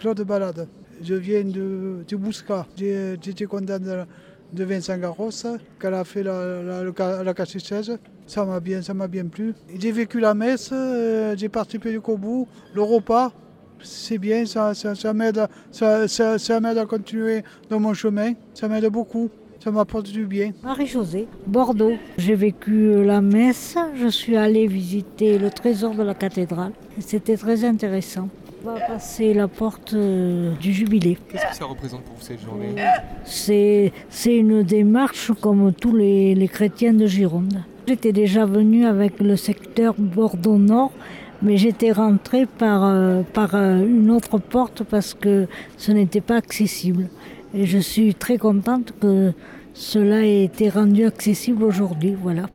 Claude Balade. Je viens de, de Bousca. J'étais content de, Vincent Garros, qu'elle a fait la, la, la, la catéchèse. Ça m'a bien, bien plu. J'ai vécu la messe, euh, j'ai participé du Kobu, le repas. C'est bien, ça, ça, ça m'aide à continuer dans mon chemin. Ça m'aide beaucoup. Ça m'apporte du bien. Marie-Josée, Bordeaux. J'ai vécu la messe, je suis allée visiter le trésor de la cathédrale. C'était très intéressant. On va passer la porte euh, du jubilé. Qu'est-ce que ça représente pour vous cette journée? C'est une démarche comme tous les, les chrétiens de Gironde. J'étais déjà venue avec le secteur Bordeaux-Nord, mais j'étais rentrée par, euh, par euh, une autre porte parce que ce n'était pas accessible. Et je suis très contente que cela ait été rendu accessible aujourd'hui. Voilà.